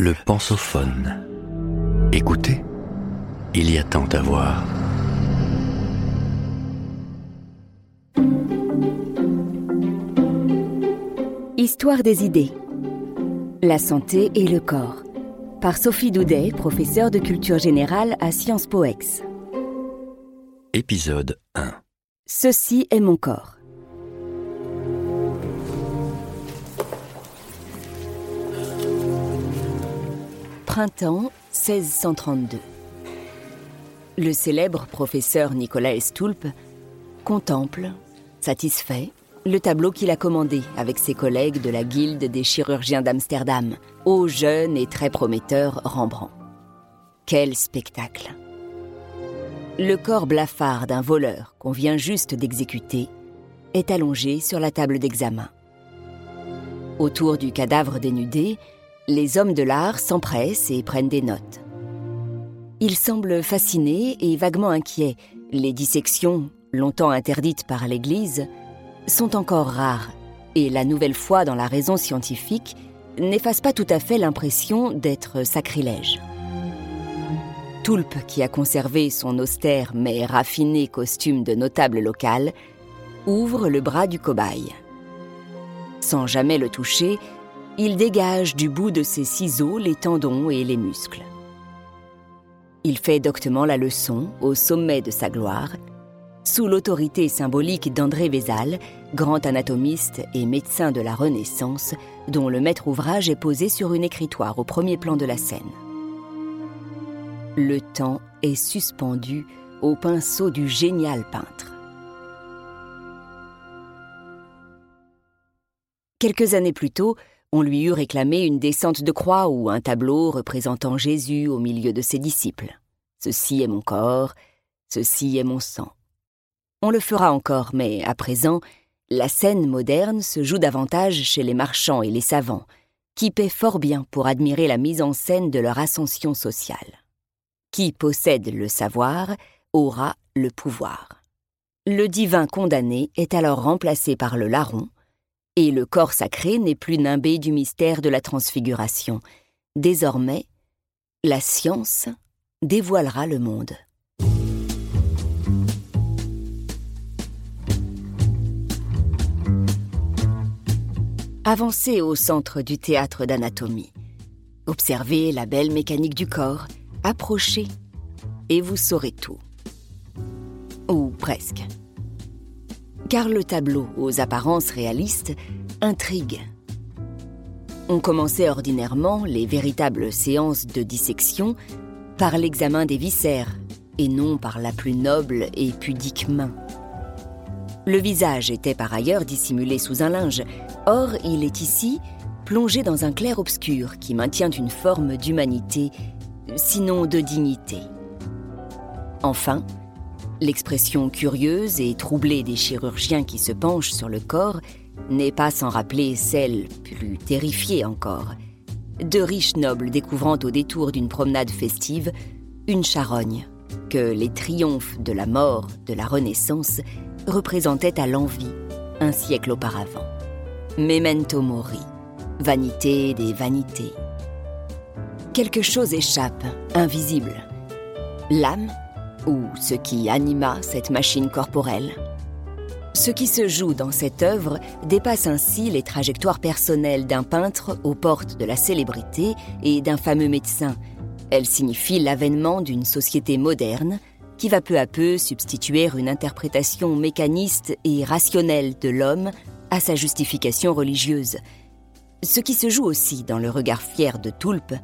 Le pensophone. Écoutez, il y a tant à voir. Histoire des idées. La santé et le corps. Par Sophie Doudet, professeure de culture générale à Sciences Po. Épisode 1. Ceci est mon corps. Printemps 1632. Le célèbre professeur Nicolas Estoulpe contemple, satisfait, le tableau qu'il a commandé avec ses collègues de la Guilde des chirurgiens d'Amsterdam, au jeune et très prometteur Rembrandt. Quel spectacle Le corps blafard d'un voleur qu'on vient juste d'exécuter est allongé sur la table d'examen. Autour du cadavre dénudé, les hommes de l'art s'empressent et prennent des notes. Ils semblent fascinés et vaguement inquiets. Les dissections, longtemps interdites par l'Église, sont encore rares, et la nouvelle foi dans la raison scientifique n'efface pas tout à fait l'impression d'être sacrilège. Toulpe, qui a conservé son austère mais raffiné costume de notable local, ouvre le bras du cobaye. Sans jamais le toucher, il dégage du bout de ses ciseaux les tendons et les muscles. Il fait doctement la leçon au sommet de sa gloire, sous l'autorité symbolique d'André Vézal, grand anatomiste et médecin de la Renaissance, dont le maître ouvrage est posé sur une écritoire au premier plan de la scène. Le temps est suspendu au pinceau du génial peintre. Quelques années plus tôt, on lui eût réclamé une descente de croix ou un tableau représentant Jésus au milieu de ses disciples. Ceci est mon corps, ceci est mon sang. On le fera encore, mais à présent, la scène moderne se joue davantage chez les marchands et les savants, qui paient fort bien pour admirer la mise en scène de leur ascension sociale. Qui possède le savoir aura le pouvoir. Le divin condamné est alors remplacé par le larron, et le corps sacré n'est plus nimbé du mystère de la transfiguration. Désormais, la science dévoilera le monde. Avancez au centre du théâtre d'anatomie. Observez la belle mécanique du corps, approchez, et vous saurez tout. Ou presque car le tableau, aux apparences réalistes, intrigue. On commençait ordinairement les véritables séances de dissection par l'examen des viscères, et non par la plus noble et pudique main. Le visage était par ailleurs dissimulé sous un linge, or il est ici plongé dans un clair-obscur qui maintient une forme d'humanité, sinon de dignité. Enfin, L'expression curieuse et troublée des chirurgiens qui se penchent sur le corps n'est pas sans rappeler celle, plus terrifiée encore, de riches nobles découvrant au détour d'une promenade festive une charogne que les triomphes de la mort de la Renaissance représentaient à l'envie un siècle auparavant. Memento mori, vanité des vanités. Quelque chose échappe, invisible. L'âme ou ce qui anima cette machine corporelle. Ce qui se joue dans cette œuvre dépasse ainsi les trajectoires personnelles d'un peintre aux portes de la célébrité et d'un fameux médecin. Elle signifie l'avènement d'une société moderne qui va peu à peu substituer une interprétation mécaniste et rationnelle de l'homme à sa justification religieuse. Ce qui se joue aussi dans le regard fier de Toulpe,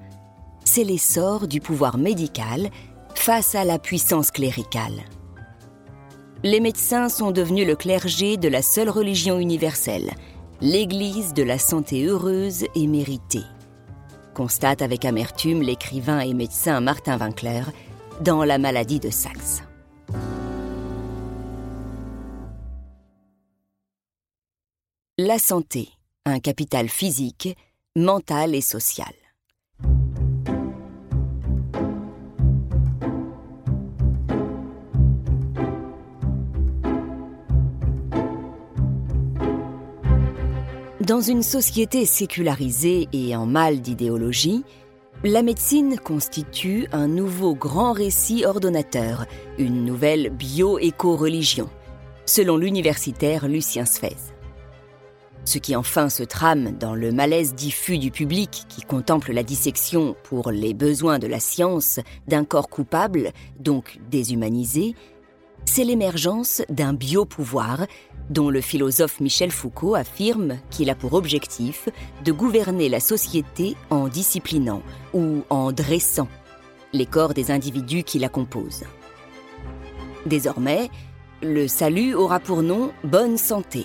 c'est l'essor du pouvoir médical face à la puissance cléricale. Les médecins sont devenus le clergé de la seule religion universelle, l'Église de la santé heureuse et méritée, constate avec amertume l'écrivain et médecin Martin Winkler dans La maladie de Saxe. La santé, un capital physique, mental et social. Dans une société sécularisée et en mal d'idéologie, La médecine constitue un nouveau grand récit ordonnateur, une nouvelle bio-éco-religion, selon l'universitaire Lucien Sfez. Ce qui enfin se trame dans le malaise diffus du public qui contemple la dissection pour les besoins de la science d'un corps coupable, donc déshumanisé, c'est l'émergence d'un biopouvoir dont le philosophe Michel Foucault affirme qu'il a pour objectif de gouverner la société en disciplinant ou en dressant les corps des individus qui la composent. Désormais, le salut aura pour nom bonne santé,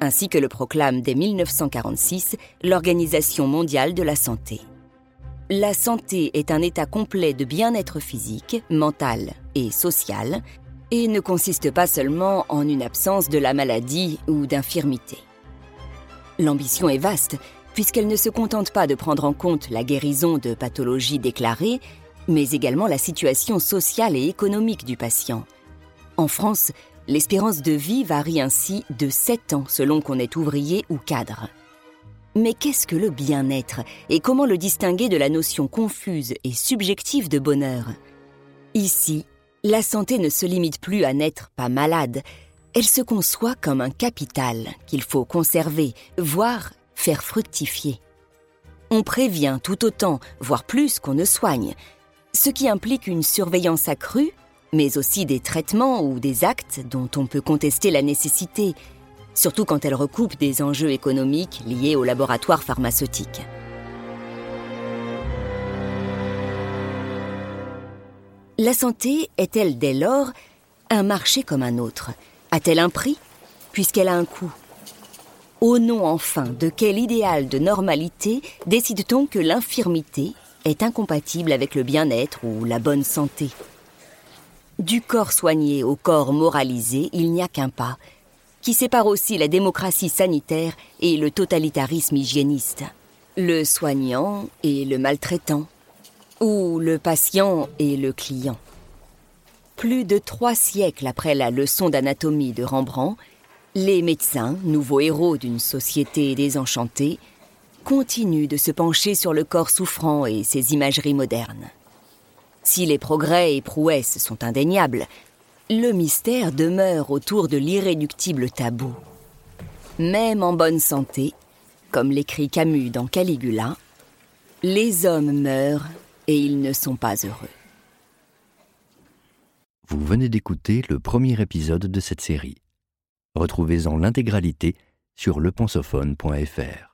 ainsi que le proclame dès 1946 l'Organisation mondiale de la santé. La santé est un état complet de bien-être physique, mental et social ne consiste pas seulement en une absence de la maladie ou d'infirmité. L'ambition est vaste, puisqu'elle ne se contente pas de prendre en compte la guérison de pathologies déclarées, mais également la situation sociale et économique du patient. En France, l'espérance de vie varie ainsi de 7 ans selon qu'on est ouvrier ou cadre. Mais qu'est-ce que le bien-être et comment le distinguer de la notion confuse et subjective de bonheur? Ici, la santé ne se limite plus à n'être pas malade, elle se conçoit comme un capital qu'il faut conserver, voire faire fructifier. On prévient tout autant, voire plus qu'on ne soigne, ce qui implique une surveillance accrue, mais aussi des traitements ou des actes dont on peut contester la nécessité, surtout quand elle recoupe des enjeux économiques liés aux laboratoires pharmaceutiques. La santé est-elle dès lors un marché comme un autre? A-t-elle un prix Puisqu'elle a un coût? Au nom enfin de quel idéal de normalité décide-t-on que l'infirmité est incompatible avec le bien-être ou la bonne santé? Du corps soigné au corps moralisé, il n'y a qu'un pas, qui sépare aussi la démocratie sanitaire et le totalitarisme hygiéniste. Le soignant et le maltraitant, ou le patient et le client. Plus de trois siècles après la leçon d'anatomie de Rembrandt, les médecins, nouveaux héros d'une société désenchantée, continuent de se pencher sur le corps souffrant et ses imageries modernes. Si les progrès et prouesses sont indéniables, le mystère demeure autour de l'irréductible tabou. Même en bonne santé, comme l'écrit Camus dans Caligula, les hommes meurent et ils ne sont pas heureux. Vous venez d'écouter le premier épisode de cette série. Retrouvez-en l'intégralité sur lepensophone.fr.